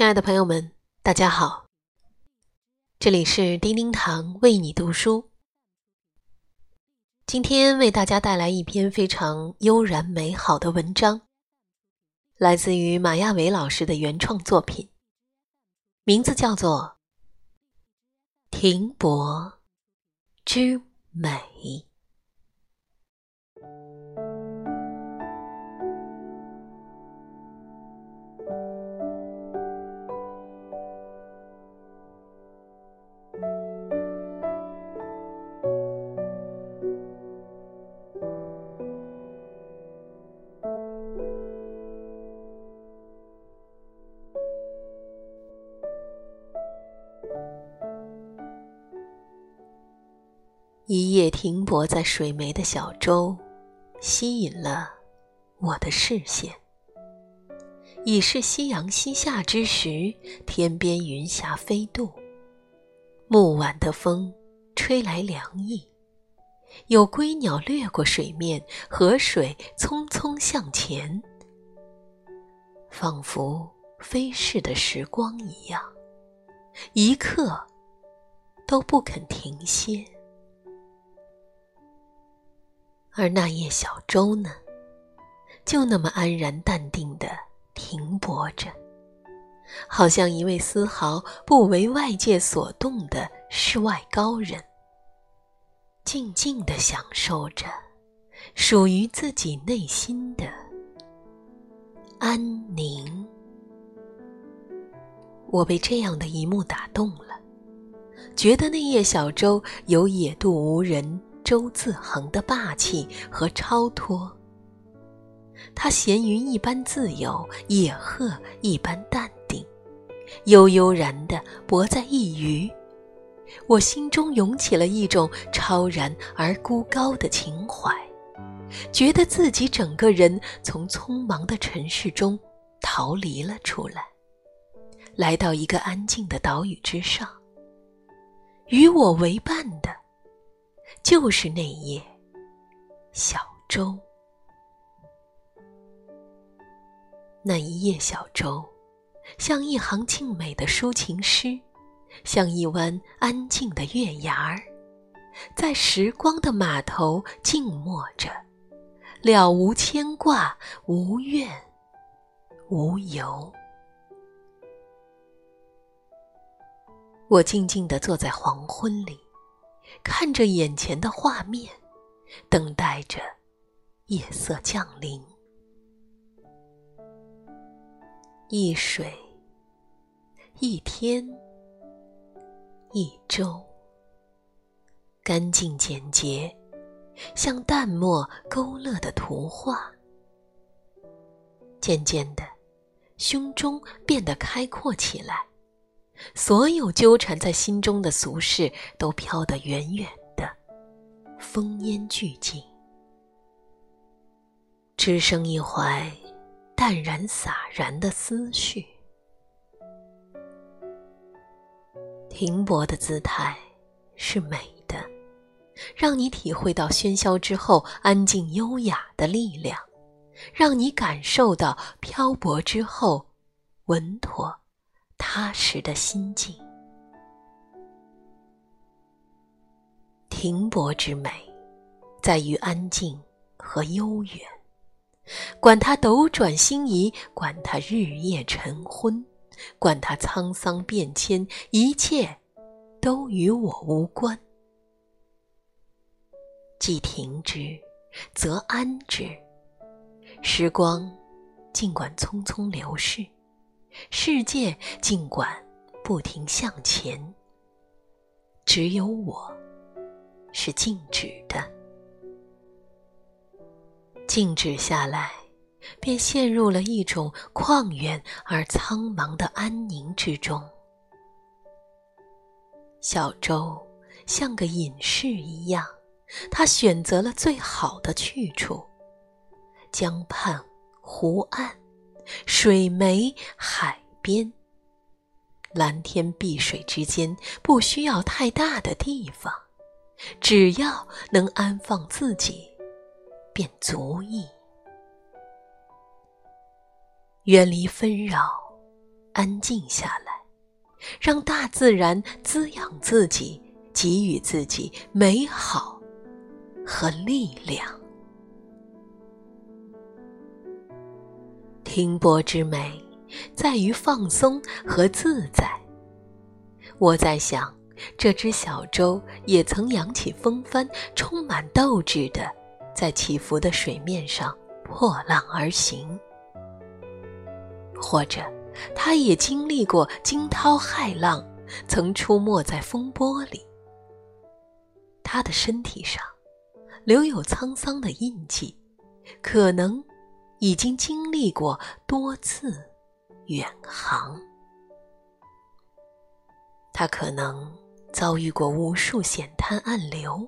亲爱的朋友们，大家好，这里是叮叮堂为你读书。今天为大家带来一篇非常悠然美好的文章，来自于马亚伟老师的原创作品，名字叫做《停泊之美》。一叶停泊在水湄的小舟，吸引了我的视线。已是夕阳西下之时，天边云霞飞渡，暮晚的风吹来凉意，有归鸟掠过水面，河水匆匆向前，仿佛飞逝的时光一样，一刻都不肯停歇。而那叶小舟呢，就那么安然淡定的停泊着，好像一位丝毫不为外界所动的世外高人，静静的享受着属于自己内心的安宁。我被这样的一幕打动了，觉得那叶小舟有野渡无人。周自恒的霸气和超脱，他闲云一般自由，野鹤一般淡定，悠悠然地泊在一隅。我心中涌起了一种超然而孤高的情怀，觉得自己整个人从匆忙的尘世中逃离了出来，来到一个安静的岛屿之上，与我为伴的。就是那叶小舟，那一叶小舟，像一行静美的抒情诗，像一弯安静的月牙儿，在时光的码头静默着，了无牵挂，无怨无尤。我静静地坐在黄昏里。看着眼前的画面，等待着夜色降临。一水，一天，一周，干净简洁，像淡墨勾勒的图画。渐渐的，胸中变得开阔起来。所有纠缠在心中的俗事都飘得远远的，风烟俱静，只剩一怀淡然洒然的思绪。停泊的姿态是美的，让你体会到喧嚣之后安静优雅的力量，让你感受到漂泊之后稳妥。踏实的心境，停泊之美，在于安静和悠远。管它斗转星移，管它日夜晨昏，管它沧桑变迁，一切都与我无关。既停之，则安之。时光，尽管匆匆流逝。世界尽管不停向前，只有我是静止的。静止下来，便陷入了一种旷远而苍茫的安宁之中。小舟像个隐士一样，他选择了最好的去处——江畔湖岸。水湄海边，蓝天碧水之间，不需要太大的地方，只要能安放自己，便足矣。远离纷扰，安静下来，让大自然滋养自己，给予自己美好和力量。停泊之美，在于放松和自在。我在想，这只小舟也曾扬起风帆，充满斗志的，在起伏的水面上破浪而行。或者，他也经历过惊涛骇浪，曾出没在风波里。他的身体上留有沧桑的印记，可能已经经历过多次远航。他可能遭遇过无数险滩暗流，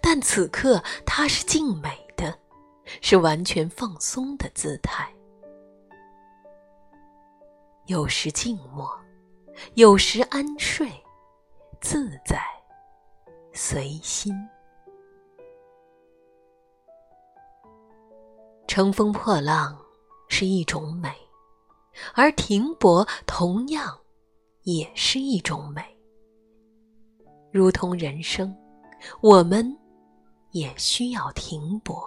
但此刻他是静美的，是完全放松的姿态。有时静默，有时安睡，自在，随心。乘风破浪是一种美，而停泊同样也是一种美。如同人生，我们也需要停泊。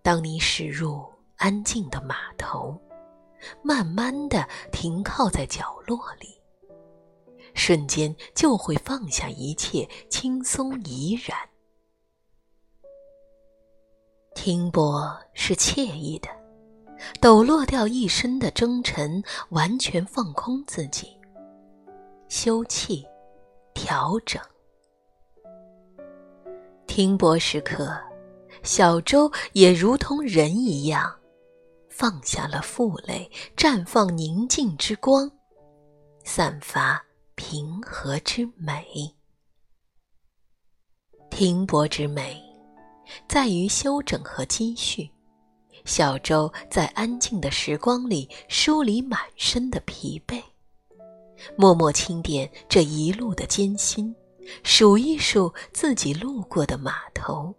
当你驶入。安静的码头，慢慢的停靠在角落里，瞬间就会放下一切，轻松怡然。停泊是惬意的，抖落掉一身的征尘，完全放空自己，休憩，调整。停泊时刻，小舟也如同人一样。放下了负累，绽放宁静之光，散发平和之美。停泊之美，在于休整和积蓄。小舟在安静的时光里梳理满身的疲惫，默默清点这一路的艰辛，数一数自己路过的码头，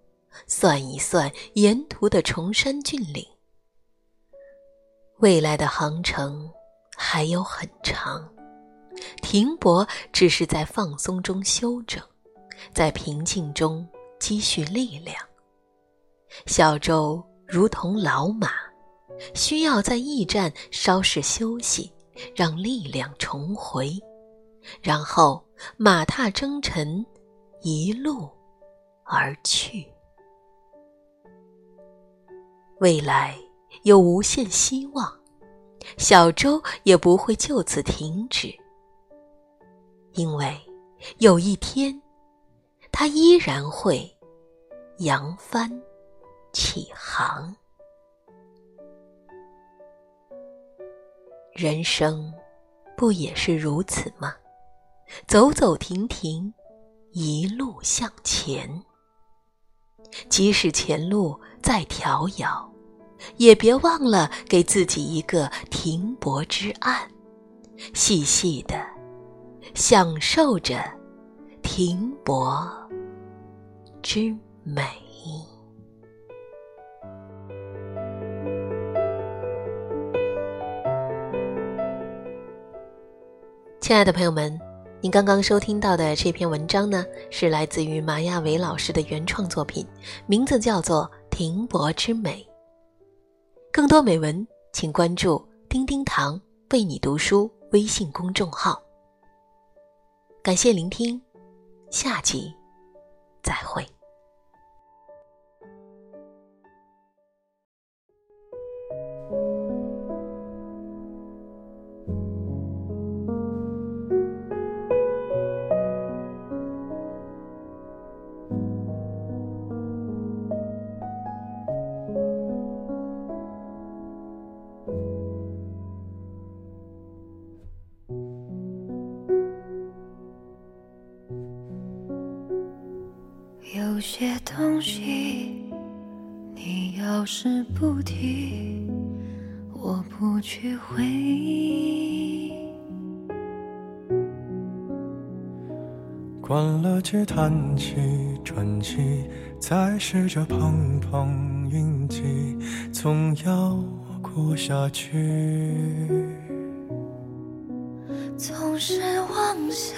算一算沿途的崇山峻岭。未来的航程还有很长，停泊只是在放松中休整，在平静中积蓄力量。小舟如同老马，需要在驿站稍事休息，让力量重回，然后马踏征尘，一路而去。未来。有无限希望，小舟也不会就此停止，因为有一天，它依然会扬帆起航。人生不也是如此吗？走走停停，一路向前，即使前路再迢遥。也别忘了给自己一个停泊之岸，细细的享受着停泊之美。亲爱的朋友们，您刚刚收听到的这篇文章呢，是来自于马亚伟老师的原创作品，名字叫做《停泊之美》。更多美文，请关注“丁丁堂为你读书”微信公众号。感谢聆听，下集再会。些东西，你要是不提，我不去回忆。关了机，叹气，转机，再试着碰碰运气，总要。过下去。总是妄想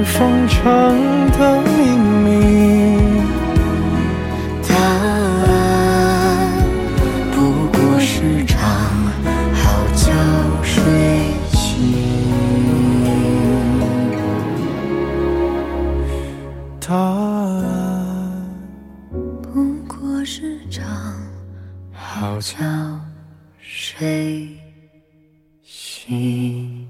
来日方长的秘密，答案不过是场好觉睡醒。答案不过是场好觉睡醒。